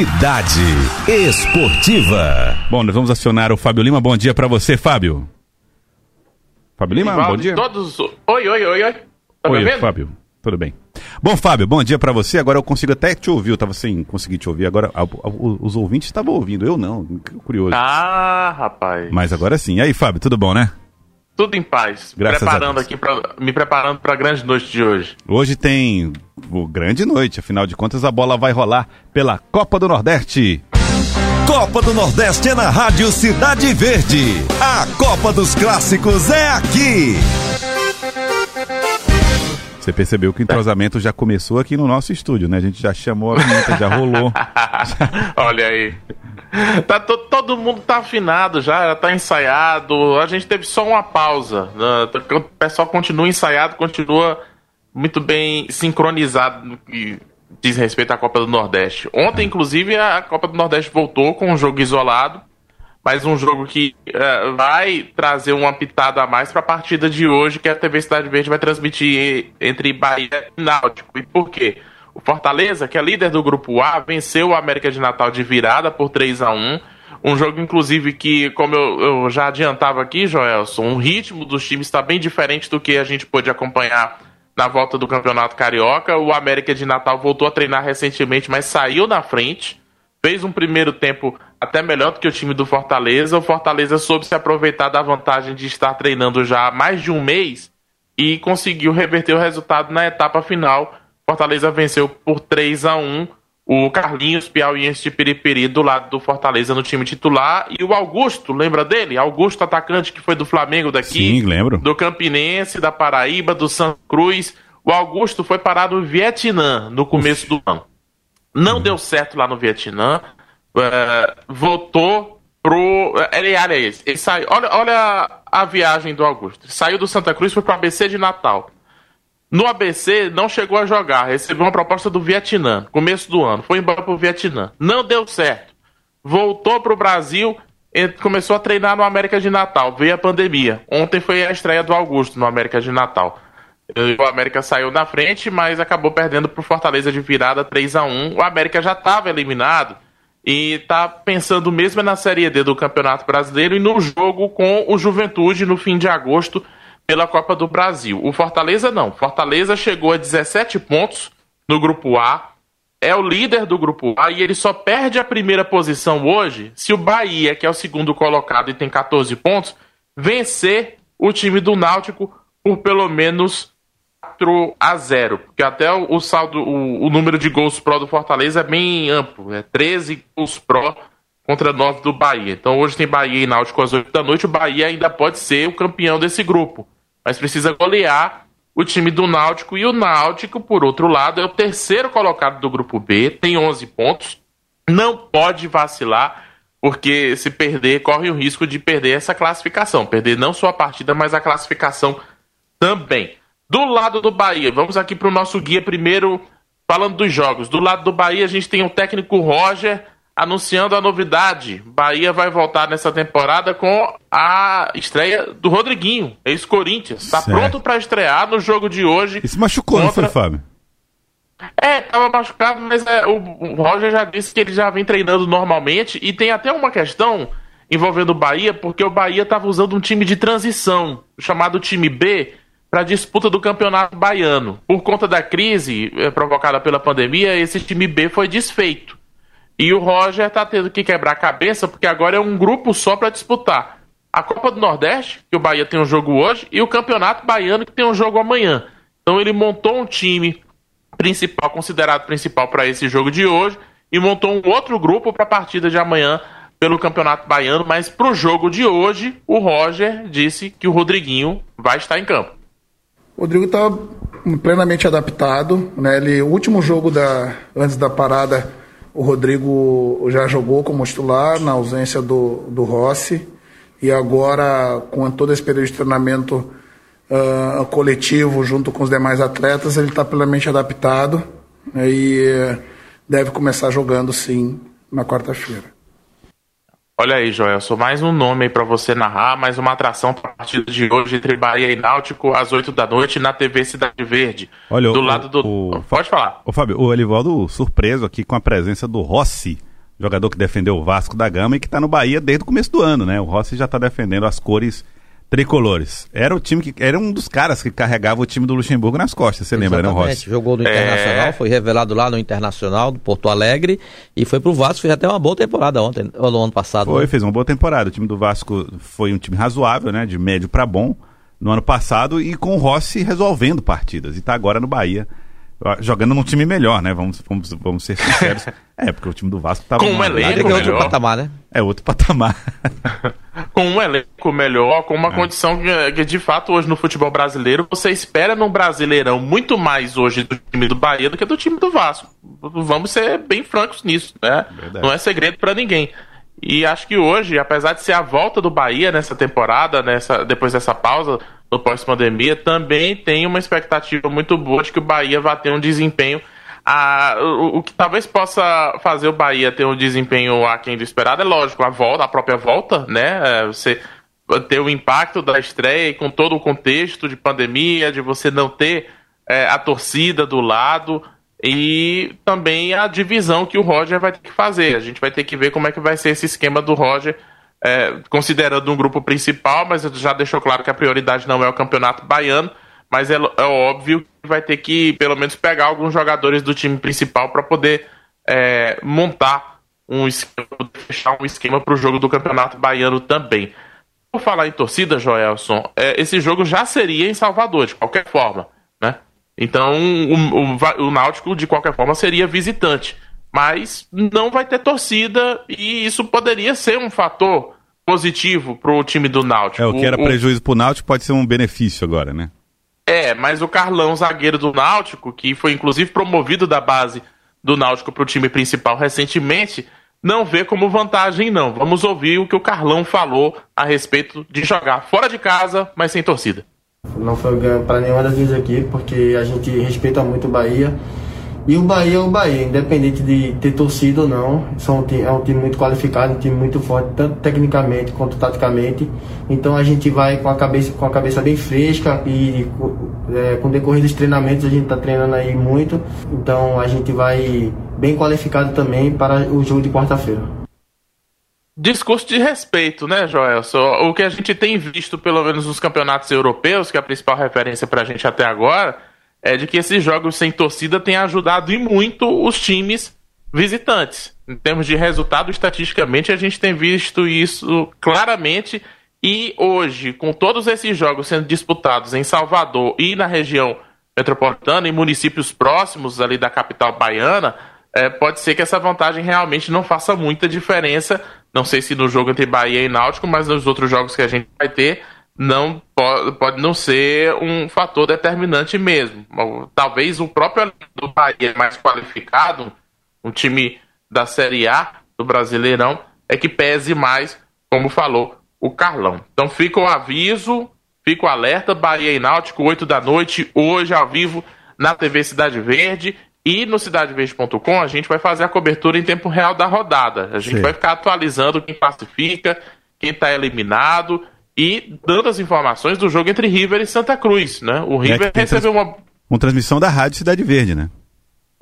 Cidade Esportiva. Bom, nós vamos acionar o Fábio Lima. Bom dia para você, Fábio. Fábio Lima, bom dia. Todos... Oi, oi, oi, oi. Tá oi, Fábio. Tudo bem. Bom, Fábio, bom dia para você. Agora eu consigo até te ouvir. Eu tava sem conseguir te ouvir. Agora a, a, os ouvintes estavam ouvindo, eu não. Curioso. Ah, rapaz. Mas agora sim. E aí, Fábio, tudo bom, né? Tudo em paz. Graças preparando aqui pra, me preparando para a grande noite de hoje. Hoje tem o grande noite, afinal de contas a bola vai rolar pela Copa do Nordeste. Copa do Nordeste é na Rádio Cidade Verde. A Copa dos Clássicos é aqui. Você percebeu que o entrosamento já começou aqui no nosso estúdio, né? A gente já chamou a vinheta, já rolou. Olha aí. Tá, to, todo mundo tá afinado já, tá ensaiado. A gente teve só uma pausa. Né? O pessoal continua ensaiado, continua muito bem sincronizado no que diz respeito à Copa do Nordeste. Ontem, inclusive, a Copa do Nordeste voltou com um jogo isolado mas um jogo que uh, vai trazer uma pitada a mais para a partida de hoje, que a TV Cidade Verde vai transmitir entre Bahia e Náutico. E por quê? O Fortaleza, que é líder do grupo A, venceu o América de Natal de virada por 3 a 1 um jogo, inclusive, que, como eu, eu já adiantava aqui, Joelson, o ritmo dos times está bem diferente do que a gente pôde acompanhar na volta do Campeonato Carioca. O América de Natal voltou a treinar recentemente, mas saiu na frente fez um primeiro tempo até melhor do que o time do Fortaleza. O Fortaleza soube se aproveitar da vantagem de estar treinando já há mais de um mês e conseguiu reverter o resultado na etapa final. Fortaleza venceu por 3 a 1 o Carlinhos Piauiense de Piripiri do lado do Fortaleza no time titular e o Augusto, lembra dele? Augusto, atacante que foi do Flamengo daqui. Sim, lembro. Do Campinense, da Paraíba, do Santa Cruz. O Augusto foi parado no Vietnã no começo do ano. Não uhum. deu certo lá no Vietnã. Uh, voltou pro. Ele, aliás, ele saiu. Olha, olha a viagem do Augusto. Saiu do Santa Cruz foi pro ABC de Natal. No ABC não chegou a jogar, recebeu uma proposta do Vietnã, começo do ano, foi embora pro Vietnã. Não deu certo. Voltou pro Brasil, começou a treinar no América de Natal. Veio a pandemia. Ontem foi a estreia do Augusto no América de Natal. O América saiu na frente, mas acabou perdendo para o Fortaleza de virada 3 a 1 O América já estava eliminado e está pensando mesmo na Série D do Campeonato Brasileiro e no jogo com o Juventude no fim de agosto pela Copa do Brasil. O Fortaleza não. Fortaleza chegou a 17 pontos no Grupo A, é o líder do Grupo A e ele só perde a primeira posição hoje se o Bahia, que é o segundo colocado e tem 14 pontos, vencer o time do Náutico por pelo menos 4 a 0 porque até o, saldo, o, o, número de gols pró do Fortaleza é bem amplo, é 13 gols pró contra 9 do Bahia. Então hoje tem Bahia e Náutico às 8 da noite, o Bahia ainda pode ser o campeão desse grupo, mas precisa golear o time do Náutico e o Náutico, por outro lado, é o terceiro colocado do grupo B, tem 11 pontos, não pode vacilar, porque se perder, corre o risco de perder essa classificação, perder não só a partida, mas a classificação também. Do lado do Bahia, vamos aqui para o nosso guia primeiro, falando dos jogos. Do lado do Bahia, a gente tem o técnico Roger anunciando a novidade. Bahia vai voltar nessa temporada com a estreia do Rodriguinho, ex-Corinthians. Está pronto para estrear no jogo de hoje. E se machucou, contra... não foi, Fábio? É, tava machucado, mas é, o, o Roger já disse que ele já vem treinando normalmente. E tem até uma questão envolvendo o Bahia, porque o Bahia estava usando um time de transição, chamado time B, para a disputa do campeonato baiano. Por conta da crise eh, provocada pela pandemia, esse time B foi desfeito. E o Roger está tendo que quebrar a cabeça porque agora é um grupo só para disputar a Copa do Nordeste, que o Bahia tem um jogo hoje, e o Campeonato Baiano, que tem um jogo amanhã. Então ele montou um time principal, considerado principal para esse jogo de hoje, e montou um outro grupo para a partida de amanhã pelo Campeonato Baiano, mas para o jogo de hoje, o Roger disse que o Rodriguinho vai estar em campo. Rodrigo está plenamente adaptado. Né? Ele, o último jogo da, antes da parada, o Rodrigo já jogou como titular na ausência do, do Rossi. E agora, com todo esse período de treinamento uh, coletivo junto com os demais atletas, ele está plenamente adaptado né? e uh, deve começar jogando sim na quarta-feira. Olha aí, Joelson, mais um nome aí pra você narrar, mais uma atração pra partida de hoje entre Bahia e Náutico, às 8 da noite, na TV Cidade Verde. Olha, do o, lado do. O, Pode falar. Ô, Fábio, o Elivaldo surpreso aqui com a presença do Rossi jogador que defendeu o Vasco da Gama e que está no Bahia desde o começo do ano, né? O Rossi já está defendendo as cores tricolores. Era o time que era um dos caras que carregava o time do Luxemburgo nas costas, você lembra, né, Rossi? Jogou no Internacional, é... foi revelado lá no Internacional do Porto Alegre e foi pro Vasco, fez até uma boa temporada ontem, ou no ano passado. Foi, né? fez uma boa temporada. O time do Vasco foi um time razoável, né, de médio para bom no ano passado e com o Rossi resolvendo partidas e está agora no Bahia jogando num time melhor, né? Vamos, vamos, vamos ser sinceros. é, porque o time do Vasco tava. Com um elenco é outro patamar, né? É outro patamar. com um elenco melhor, com uma é. condição que, que, de fato, hoje no futebol brasileiro, você espera no Brasileirão muito mais hoje do time do Bahia do que do time do Vasco. Vamos ser bem francos nisso, né? Verdade. Não é segredo para ninguém. E acho que hoje, apesar de ser a volta do Bahia nessa temporada, nessa, depois dessa pausa, no pós-pandemia, também tem uma expectativa muito boa de que o Bahia vai ter um desempenho. A, o, o, que talvez possa fazer o Bahia ter um desempenho aquém do esperado é lógico, a volta, a própria volta, né? É, você ter o impacto da estreia com todo o contexto de pandemia, de você não ter é, a torcida do lado e também a divisão que o Roger vai ter que fazer. A gente vai ter que ver como é que vai ser esse esquema do Roger é, considerando um grupo principal, mas já deixou claro que a prioridade não é o campeonato baiano, mas é, é óbvio que vai ter que pelo menos pegar alguns jogadores do time principal para poder é, montar um esquema, um esquema para o jogo do campeonato baiano também. Por falar em torcida, Joelson, é, esse jogo já seria em Salvador, de qualquer forma, né? Então, o, o, o Náutico, de qualquer forma, seria visitante mas não vai ter torcida e isso poderia ser um fator positivo para o time do Náutico. É, o que era o, prejuízo para o Náutico pode ser um benefício agora, né? É, mas o Carlão, zagueiro do Náutico, que foi inclusive promovido da base do Náutico para o time principal recentemente, não vê como vantagem, não. Vamos ouvir o que o Carlão falou a respeito de jogar fora de casa, mas sem torcida. Não foi ganho para nenhuma das duas equipes, porque a gente respeita muito o Bahia. E o Bahia é o Bahia, independente de ter torcido ou não. São, é um time muito qualificado, um time muito forte, tanto tecnicamente quanto taticamente. Então a gente vai com a cabeça, com a cabeça bem fresca e é, com o decorrer dos treinamentos a gente está treinando aí muito. Então a gente vai bem qualificado também para o jogo de quarta-feira. Discurso de respeito, né, Joel? O que a gente tem visto, pelo menos nos campeonatos europeus, que é a principal referência para a gente até agora, é de que esses jogos sem torcida têm ajudado e muito os times visitantes. Em termos de resultado, estatisticamente, a gente tem visto isso claramente. E hoje, com todos esses jogos sendo disputados em Salvador e na região metropolitana, em municípios próximos ali da capital baiana, é, pode ser que essa vantagem realmente não faça muita diferença. Não sei se no jogo entre Bahia e Náutico, mas nos outros jogos que a gente vai ter, não pode, pode não ser um fator determinante mesmo. Talvez o próprio do Bahia mais qualificado, um time da Série A do Brasileirão, é que pese mais, como falou o Carlão. Então fica o aviso, fica o alerta, Bahia e Náutico, 8 da noite, hoje ao vivo na TV Cidade Verde. E no cidadeverde.com a gente vai fazer a cobertura em tempo real da rodada. A gente Sim. vai ficar atualizando quem classifica, quem está eliminado e dando as informações do jogo entre River e Santa Cruz, né? O é River é recebeu uma... Uma transmissão da Rádio Cidade Verde, né?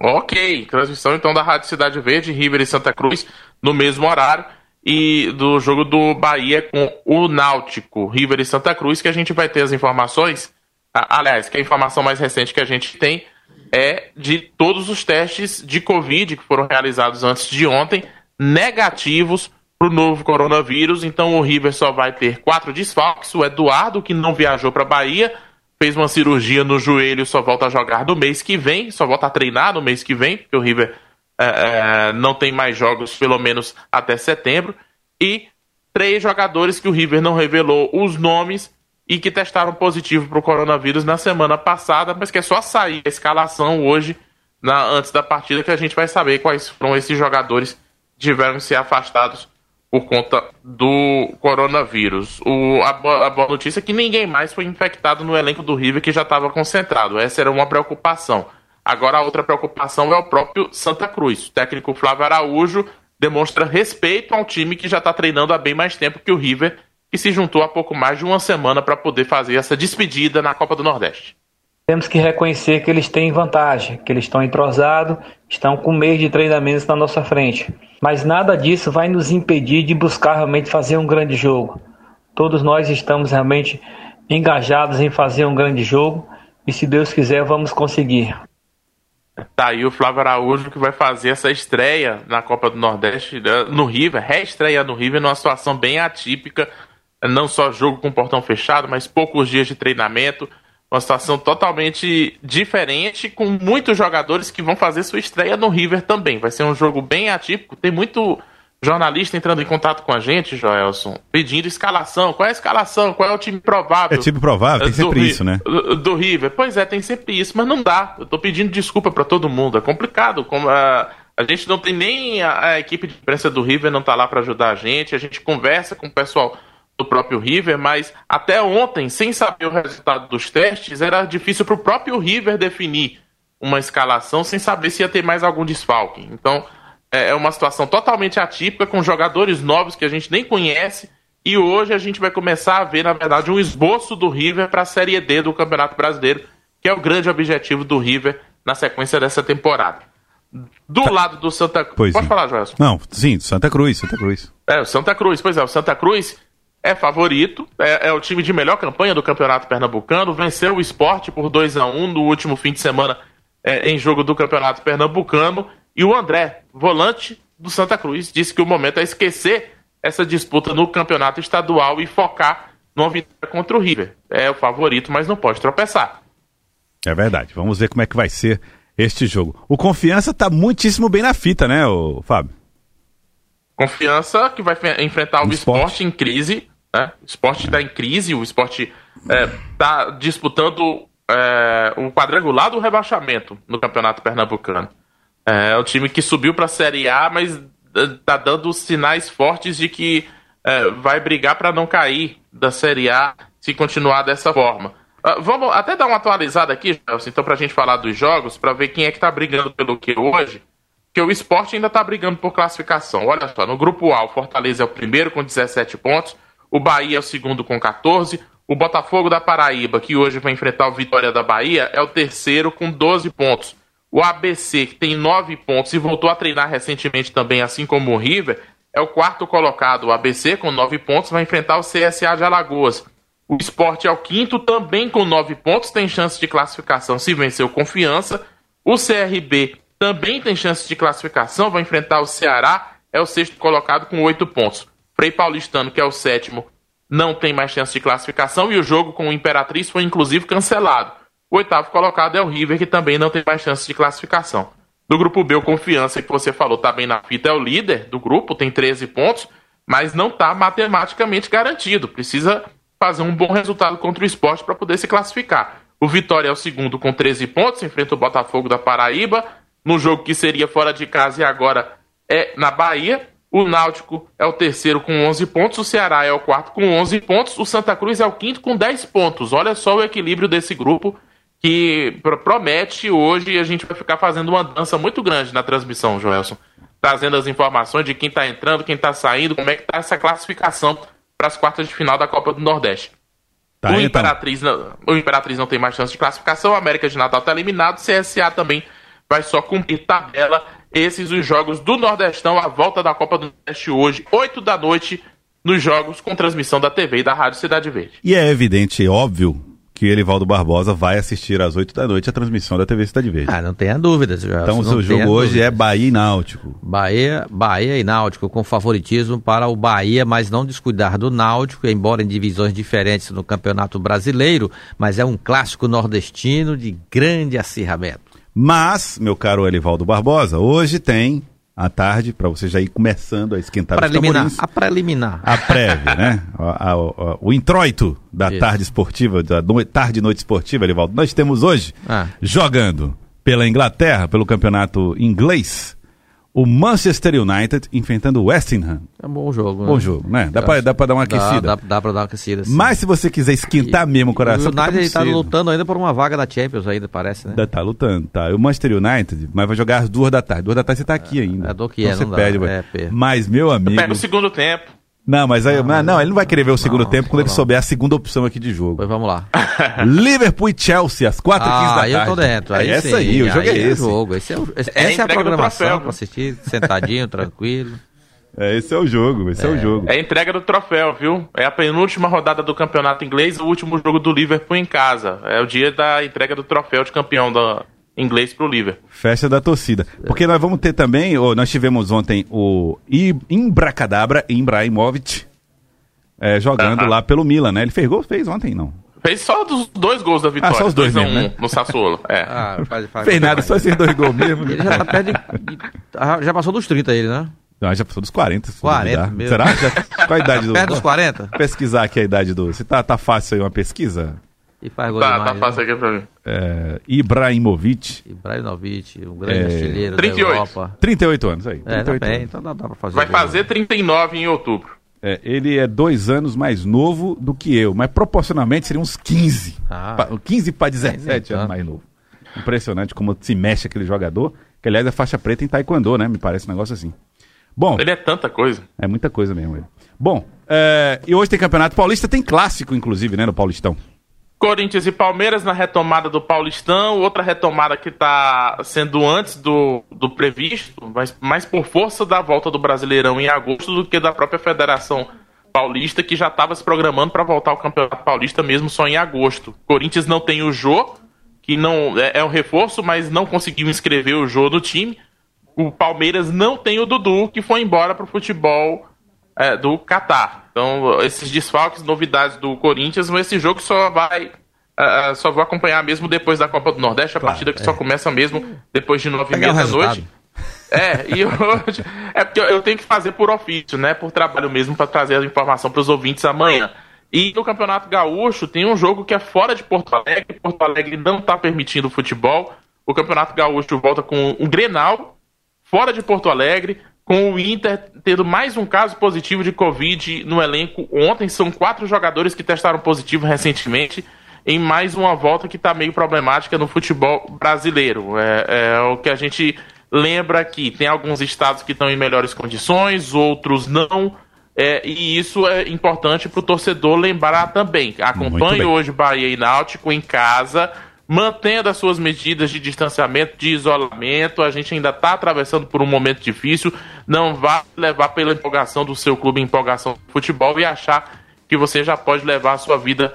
Ok, transmissão então da Rádio Cidade Verde, River e Santa Cruz, no mesmo horário, e do jogo do Bahia com o Náutico, River e Santa Cruz, que a gente vai ter as informações. Aliás, que a informação mais recente que a gente tem é de todos os testes de Covid que foram realizados antes de ontem, negativos para o novo coronavírus. Então o River só vai ter quatro desfalques. O Eduardo, que não viajou para Bahia, fez uma cirurgia no joelho, só volta a jogar no mês que vem, só volta a treinar no mês que vem, porque o River é, é, não tem mais jogos, pelo menos até setembro. E três jogadores que o River não revelou os nomes e que testaram positivo para o coronavírus na semana passada, mas que é só sair a escalação hoje, na, antes da partida, que a gente vai saber quais foram esses jogadores que tiveram que ser afastados por conta do coronavírus. O, a, a, boa notícia é que ninguém mais foi infectado no elenco do River que já estava concentrado. Essa era uma preocupação. Agora a outra preocupação é o próprio Santa Cruz. O técnico Flávio Araújo demonstra respeito ao time que já está treinando há bem mais tempo que o River, que se juntou há pouco mais de uma semana para poder fazer essa despedida na Copa do Nordeste. Temos que reconhecer que eles têm vantagem, que eles estão entrosados, estão com meio de treinamentos na nossa frente. Mas nada disso vai nos impedir de buscar realmente fazer um grande jogo. Todos nós estamos realmente engajados em fazer um grande jogo e se Deus quiser vamos conseguir. Tá aí o Flávio Araújo que vai fazer essa estreia na Copa do Nordeste né, no River, reestreia no River numa situação bem atípica, não só jogo com portão fechado, mas poucos dias de treinamento uma situação totalmente diferente, com muitos jogadores que vão fazer sua estreia no River também. Vai ser um jogo bem atípico. Tem muito jornalista entrando em contato com a gente, Joelson, pedindo escalação. Qual é a escalação? Qual é o time provável? É time provável, tem sempre isso, né? Do, do, River. Pois é, tem sempre isso, mas não dá. Eu tô pedindo desculpa para todo mundo. É complicado. Como a, a gente não tem nem a, a equipe de imprensa do River não tá lá para ajudar a gente. A gente conversa com o pessoal do próprio River, mas até ontem, sem saber o resultado dos testes, era difícil para o próprio River definir uma escalação sem saber se ia ter mais algum desfalque. Então, é, é uma situação totalmente atípica, com jogadores novos que a gente nem conhece, e hoje a gente vai começar a ver, na verdade, um esboço do River para a Série D do Campeonato Brasileiro, que é o grande objetivo do River na sequência dessa temporada. Do tá. lado do Santa Cruz. Pode falar, Joelson. Não, sim, Santa Cruz, Santa Cruz. É, o Santa Cruz, pois é, o Santa Cruz é favorito, é, é, o time de melhor campanha do Campeonato Pernambucano, venceu o esporte por 2 a 1 no último fim de semana é, em jogo do Campeonato Pernambucano. E o André, volante do Santa Cruz, disse que o momento é esquecer essa disputa no campeonato estadual e focar numa vitória contra o River. É o favorito, mas não pode tropeçar. É verdade. Vamos ver como é que vai ser este jogo. O Confiança está muitíssimo bem na fita, né, o Fábio? Confiança que vai enfrentar o, o esporte. esporte em crise. Né? O esporte está em crise, o esporte está é, disputando é, o quadrangular do rebaixamento no Campeonato Pernambucano. É, é o time que subiu para a Série A, mas está é, dando sinais fortes de que é, vai brigar para não cair da Série A se continuar dessa forma. Uh, vamos até dar uma atualizada aqui, então, para a gente falar dos jogos, para ver quem é que está brigando pelo que hoje que o esporte ainda está brigando por classificação. Olha só, no grupo A, o Fortaleza é o primeiro com 17 pontos, o Bahia é o segundo com 14, o Botafogo da Paraíba, que hoje vai enfrentar o Vitória da Bahia, é o terceiro com 12 pontos. O ABC, que tem 9 pontos e voltou a treinar recentemente também, assim como o River, é o quarto colocado. O ABC, com 9 pontos, vai enfrentar o CSA de Alagoas. O esporte é o quinto, também com 9 pontos, tem chance de classificação se vencer o Confiança. O CRB também tem chance de classificação, vai enfrentar o Ceará, é o sexto colocado com oito pontos. Frei Paulistano, que é o sétimo, não tem mais chance de classificação e o jogo com o Imperatriz foi inclusive cancelado. O oitavo colocado é o River, que também não tem mais chance de classificação. Do grupo B, o Confiança, que você falou, está bem na fita, é o líder do grupo, tem 13 pontos, mas não está matematicamente garantido. Precisa fazer um bom resultado contra o esporte para poder se classificar. O Vitória é o segundo com 13 pontos, enfrenta o Botafogo da Paraíba no jogo que seria fora de casa e agora é na Bahia. O Náutico é o terceiro com 11 pontos, o Ceará é o quarto com 11 pontos, o Santa Cruz é o quinto com 10 pontos. Olha só o equilíbrio desse grupo que promete hoje e a gente vai ficar fazendo uma dança muito grande na transmissão, Joelson. Trazendo as informações de quem está entrando, quem está saindo, como é que está essa classificação para as quartas de final da Copa do Nordeste. Tá, o, então. Imperatriz não, o Imperatriz não tem mais chance de classificação, o América de Natal está eliminado, o CSA também vai só cumprir tabela. Esses os jogos do Nordestão, a volta da Copa do Nordeste hoje, 8 da noite, nos jogos com transmissão da TV e da Rádio Cidade Verde. E é evidente, óbvio, que Elivaldo Barbosa vai assistir às 8 da noite a transmissão da TV Cidade Verde. Ah, não tenha dúvida. Então o seu jogo hoje é Bahia e Náutico. Bahia, Bahia e Náutico, com favoritismo para o Bahia, mas não descuidar do Náutico, embora em divisões diferentes no Campeonato Brasileiro, mas é um clássico nordestino de grande acirramento. Mas, meu caro Elivaldo Barbosa, hoje tem à tarde, para você já ir começando a esquentar preliminar, os A preliminar. A prévia, né? A, a, a, o introito da Isso. tarde esportiva, da no, tarde e noite esportiva, Elivaldo. Nós temos hoje, ah. jogando pela Inglaterra, pelo campeonato inglês, o Manchester United enfrentando o West Ham. É um bom jogo, né? Bom jogo, né? Dá pra, dá pra dar uma aquecida. Dá, dá, dá pra dar uma aquecida, sim. Mas se você quiser esquentar e, mesmo o coração... O United tá, tá lutando ainda por uma vaga da Champions ainda, parece, né? Tá, tá lutando, tá. O Manchester United, mas vai jogar às duas da tarde. Duas da tarde você tá aqui ainda. É do que então é, você não perde, dá, é, Mas, meu amigo... Pega o segundo tempo. Não, mas aí, não, não, ele não vai querer ver o segundo Não, tempo quando ele não. souber a segunda opção aqui de jogo. Pois vamos lá. Liverpool e Chelsea, às 4h15 da Ah, tarde. aí eu tô dentro. Aí é essa aí, o jogo é aí esse. O jogo. Esse é o- esse- É essa é a entrega do programação troféu, pra assistir, sentadinho, tranquilo. É, esse é o jogo, esse é, o jogo. É a entrega do troféu, viu? É a penúltima rodada do campeonato inglês, o último jogo do Liverpool em casa. É o dia da entrega do troféu de campeão da inglês pro Liverpool. Festa da torcida. Porque nós vamos ter também, ou nós tivemos ontem o Imbracadabra Ibrahimovic é, jogando Aham. lá pelo Milan, né? Ele fez gol? Fez ontem, não. Fez só dos dois gols da vitória. Ah, só os dois a mesmo, um né? no Sassuolo. É. Ah, faz, faz, Fez nada, só esses dois gols mesmo. Ele já tá perto de, ah, Já passou dos 30 ele, né? Não, já passou dos 40. se 40 duvidar. mesmo. Será? Já- qual a idade do... Perto dos 40? Pesquisar aqui a idade do... Se tá, tá fácil aí uma pesquisa. E faz gol Tá, demais. tá né? fácil aqui pra mim. É, Ibrahimovic, Ibrahimovic, um grande É, artilheiro 38. da Europa. 38 anos aí. É, 38 tá bem, então dá, dá pra fazer. Vai gol. fazer 39 em outubro. É, ele é dois anos mais novo do que eu, mas proporcionalmente seria uns 15. Ah. Pa- 15 para 17 nem anos tanto. mais novo. Impressionante como se mexe aquele jogador, que aliás é faixa preta em taekwondo, né? Me parece um negócio assim. Bom, Ele é tanta coisa. é muita coisa mesmo ele. Bom, é, e hoje tem Campeonato Paulista, tem clássico inclusive, né, no Paulistão. Corinthians e Palmeiras na retomada do Paulistão, outra retomada que está sendo antes do, do previsto, mas mais por força da volta do Brasileirão em agosto do que da própria Federação Paulista, que já estava se programando para voltar ao Campeonato Paulista mesmo só em agosto. Corinthians não tem o Jô, que não é, é um reforço, mas não conseguiu inscrever o Jô no time. O Palmeiras não tem o Dudu, que foi embora para o futebol é, do Catar. Então, esses desfalques, novidades do Corinthians, mas esse jogo só vai. ah, só vou acompanhar mesmo depois da Copa do Nordeste, a partida que só começa mesmo depois de nove e meia da noite. É, e hoje. É porque eu- eu tenho que fazer por ofício, né? Por trabalho mesmo, para trazer a informação para os ouvintes amanhã. E no Campeonato Gaúcho tem um jogo que é fora de Porto Alegre. Porto Alegre não está permitindo futebol. O Campeonato Gaúcho volta com um Grenal, fora de Porto Alegre, com o Inter tendo mais um caso positivo de Covid no elenco ontem. São quatro jogadores que testaram positivo recentemente, em mais uma volta que está meio problemática no futebol brasileiro. É, é o que a gente lembra aqui. Tem alguns estados que estão em melhores condições, outros não. É, e isso é importante para o torcedor lembrar também. Acompanhe hoje Bahia e Náutico em casa, mantendo as suas medidas de distanciamento, de isolamento. A gente ainda está atravessando por um momento difícil. Não vá levar pela empolgação do seu clube, empolgação do futebol e achar que você já pode levar a sua vida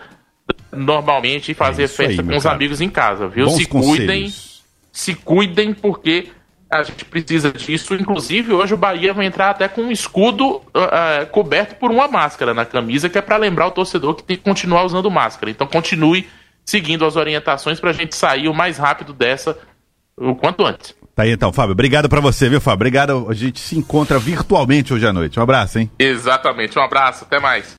normalmente e fazer É aí, festa meu com os caro. amigos em casa, viu? Bons Se cuidem conselhos. se cuidem porque a gente precisa disso. Inclusive, hoje o Bahia vai entrar até com um escudo ah, coberto por uma máscara na camisa, que é para lembrar o torcedor que tem que continuar usando máscara. Então, continue seguindo as orientações para a gente sair o mais rápido dessa o quanto antes. Tá aí então, Fábio. Obrigado pra você, viu, Fábio? Obrigado. A gente se encontra virtualmente hoje à noite. Um abraço, hein? Exatamente. Um abraço, até mais.